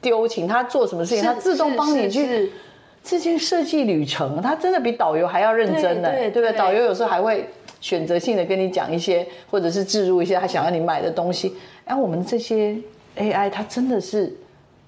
Speaker 1: 丢，请他做什么事情，他自动帮你去自己设计旅程，他真的比导游还要认真的，对不对？导游有时候还会选择性的跟你讲一些，或者是置入一些他想要你买的东西。哎，我们这些 AI 它真的是。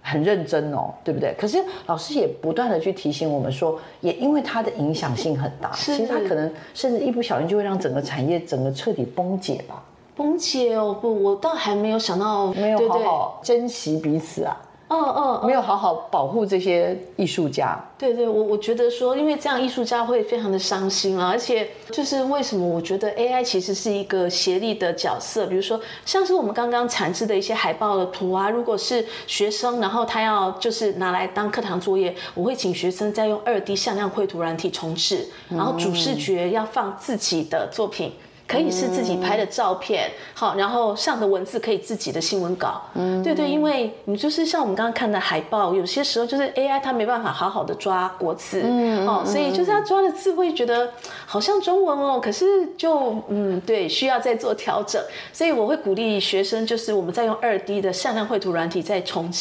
Speaker 1: 很认真哦，对不对？可是老师也不断的去提醒我们说，也因为它的影响性很大，其实它可能甚至一不小心就会让整个产业整个彻底崩解吧。
Speaker 2: 崩解哦，不，我倒还没有想到，
Speaker 1: 没有好好珍惜彼此啊。
Speaker 2: 嗯嗯，
Speaker 1: 没有好好保护这些艺术家。
Speaker 2: 对对，我我觉得说，因为这样艺术家会非常的伤心啊，而且就是为什么我觉得 AI 其实是一个协力的角色，比如说像是我们刚刚产制的一些海报的图啊，如果是学生，然后他要就是拿来当课堂作业，我会请学生再用二 D 向量绘图软体重制，然后主视觉要放自己的作品。可以是自己拍的照片，好，然后上的文字可以自己的新闻稿，嗯，对对，因为你就是像我们刚刚看的海报，有些时候就是 AI 它没办法好好的抓国字，嗯，哦，所以就是它抓的字会觉得好像中文哦，可是就嗯，对，需要再做调整，所以我会鼓励学生，就是我们在用二 D 的向量绘图软体再重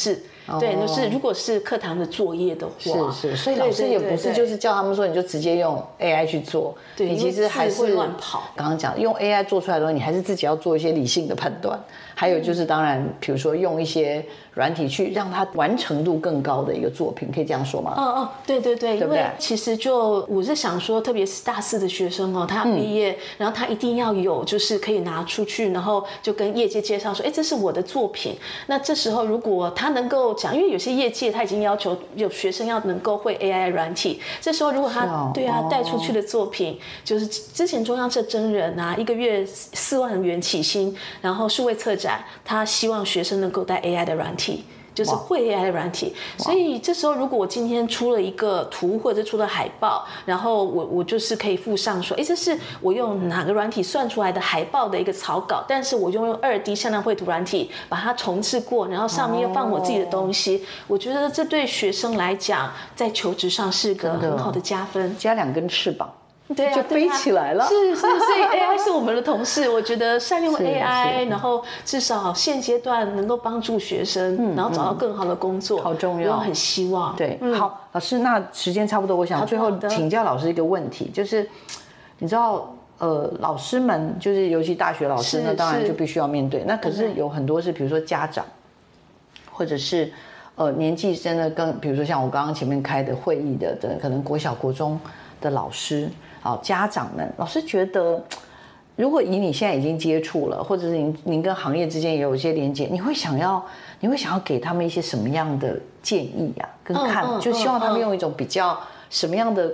Speaker 2: 制。对，就是如果是课堂的作业的话，
Speaker 1: 是是，所以老师也不是就是叫他们说你就直接用 AI 去做，对，你其实还是
Speaker 2: 会乱跑。
Speaker 1: 刚刚讲用 AI 做出来的东西，你还是自己要做一些理性的判断。还有就是，当然，比如说用一些软体去让它完成度更高的一个作品，可以这样说吗？
Speaker 2: 嗯嗯，对对对，对不对？因为其实就我是想说，特别是大四的学生哦，他毕业，嗯、然后他一定要有，就是可以拿出去，然后就跟业界介绍说，哎，这是我的作品。那这时候如果他能够讲，因为有些业界他已经要求有学生要能够会 AI 软体，这时候如果他、哦、对啊带出去的作品，就是之前中央社真人啊，一个月四万元起薪，然后数位策展。他希望学生能够带 AI 的软体，就是会 AI 的软体。所以这时候，如果我今天出了一个图，或者出了海报，然后我我就是可以附上说，哎，这是我用哪个软体算出来的海报的一个草稿，但是我用用二 D 向量绘图软体把它重置过，然后上面又放我自己的东西。我觉得这对学生来讲，在求职上是个很好的加分，
Speaker 1: 加两根翅膀。
Speaker 2: 对啊，
Speaker 1: 就飞起来了。
Speaker 2: 是是，所以 *laughs* AI 是我们的同事。我觉得善用 AI，然后至少现阶段能够帮助学生，然后找到更好的工作，
Speaker 1: 好重要。
Speaker 2: 我很希望。
Speaker 1: 对，好，老师，那时间差不多，我想最后请教老师一个问题，就是你知道，呃，老师们就是尤其大学老师，那当然就必须要面对。那可是有很多是，比如说家长，或者是呃年纪真的跟，比如说像我刚刚前面开的会议的的，可能国小国中的老师。啊，家长们，老师觉得，如果以你现在已经接触了，或者是您您跟行业之间也有一些连接，你会想要，你会想要给他们一些什么样的建议啊？跟看，嗯嗯、就希望他们用一种比较什么样的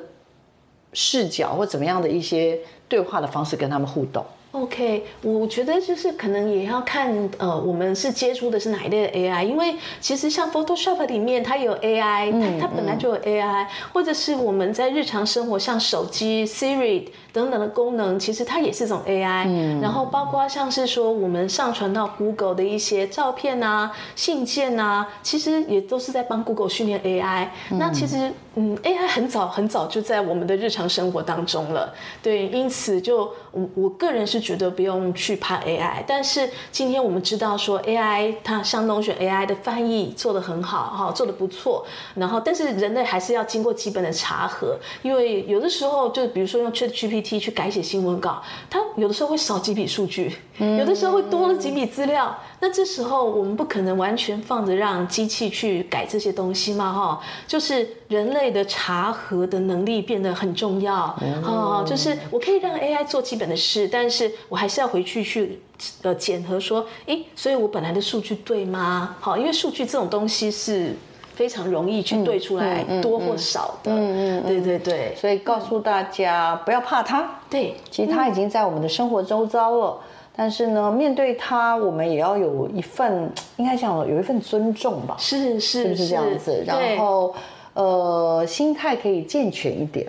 Speaker 1: 视角或怎么样的一些对话的方式跟他们互动。
Speaker 2: OK，我觉得就是可能也要看，呃，我们是接触的是哪一类的 AI，因为其实像 Photoshop 里面它有 AI，它它本来就有 AI，或者是我们在日常生活像手机 Siri 等等的功能，其实它也是一种 AI。嗯，然后包括像是说我们上传到 Google 的一些照片啊、信件啊，其实也都是在帮 Google 训练 AI。那其实，嗯，AI 很早很早就在我们的日常生活当中了。对，因此就我我个人是。觉得不用去怕 AI，但是今天我们知道说 AI 它像龙选 AI 的翻译做得很好哈，做得不错。然后，但是人类还是要经过基本的查核，因为有的时候就比如说用 ChatGPT 去改写新闻稿，它有的时候会少几笔数据，有的时候会多了几笔资料。那这时候我们不可能完全放着让机器去改这些东西嘛哈，就是人类的查核的能力变得很重要啊，就是我可以让 AI 做基本的事，但是我还是要回去去呃检核说，诶，所以我本来的数据对吗？好，因为数据这种东西是非常容易去对出来多或少的，嗯嗯，对对对，
Speaker 1: 所以告诉大家不要怕它，
Speaker 2: 对，
Speaker 1: 其实它已经在我们的生活周遭了。但是呢，面对他，我们也要有一份，应该讲有一份尊重吧？
Speaker 2: 是是，是不是这样子？
Speaker 1: 然后，呃，心态可以健全一点。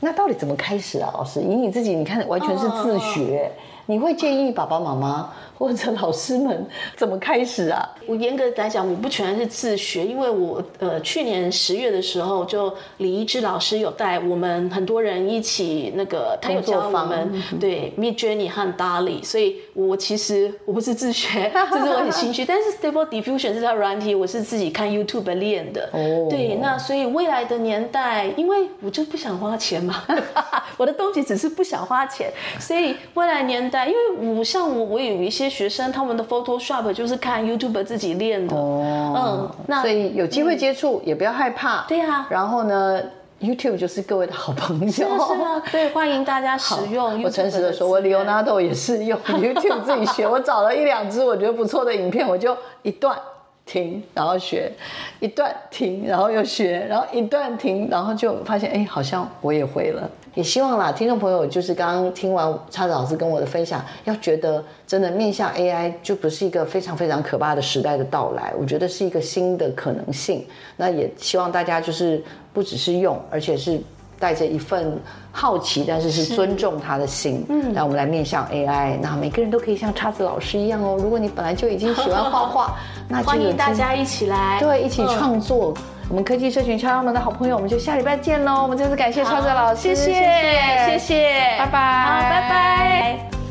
Speaker 1: 那到底怎么开始啊，老师？以你自己，你看完全是自学，你会建议爸爸妈妈？或者老师们怎么开始啊？
Speaker 2: 我严格来讲，我不全是自学，因为我呃去年十月的时候，就李一芝老师有带我们很多人一起那个，他有教我们对 Midjourney 和 DALL-E，所以我其实我不是自学，这是我很兴趣。但是 Stable Diffusion 这套软体，我是自己看 YouTube 练的。哦，对，那所以未来的年代，因为我就不想花钱嘛，*laughs* 我的东西只是不想花钱，所以未来年代，因为我像我，我有一些。学生他们的 Photoshop 就是看 YouTube 自己练的，哦、嗯，那
Speaker 1: 所以有机会接触、嗯、也不要害怕，
Speaker 2: 对、啊。
Speaker 1: 然后呢，YouTube 就是各位的好朋友，是
Speaker 2: 啊，是啊，*laughs* 所以欢迎大家使用。
Speaker 1: 我诚实的说，我 Leonardo 也是用 YouTube 自己学，我找了一两支我觉得不错的影片，我就一段。停，然后学一段，停，然后又学，然后一段停，然后就发现，哎，好像我也会了。也希望啦，听众朋友，就是刚刚听完叉子老师跟我的分享，要觉得真的面向 AI 就不是一个非常非常可怕的时代的到来，我觉得是一个新的可能性。那也希望大家就是不只是用，而且是。带着一份好奇，但是是尊重他的心，嗯，来我们来面向 AI，那每个人都可以像叉子老师一样哦。如果你本来就已经喜欢画画，那
Speaker 2: 欢迎大家一起来，
Speaker 1: 对，一起创作。嗯、我们科技社群敲敲门的好朋友，我们就下礼拜见喽。我们再次感谢超哲老师，
Speaker 2: 谢谢，谢谢，谢谢，
Speaker 1: 拜拜，
Speaker 2: 好，拜拜。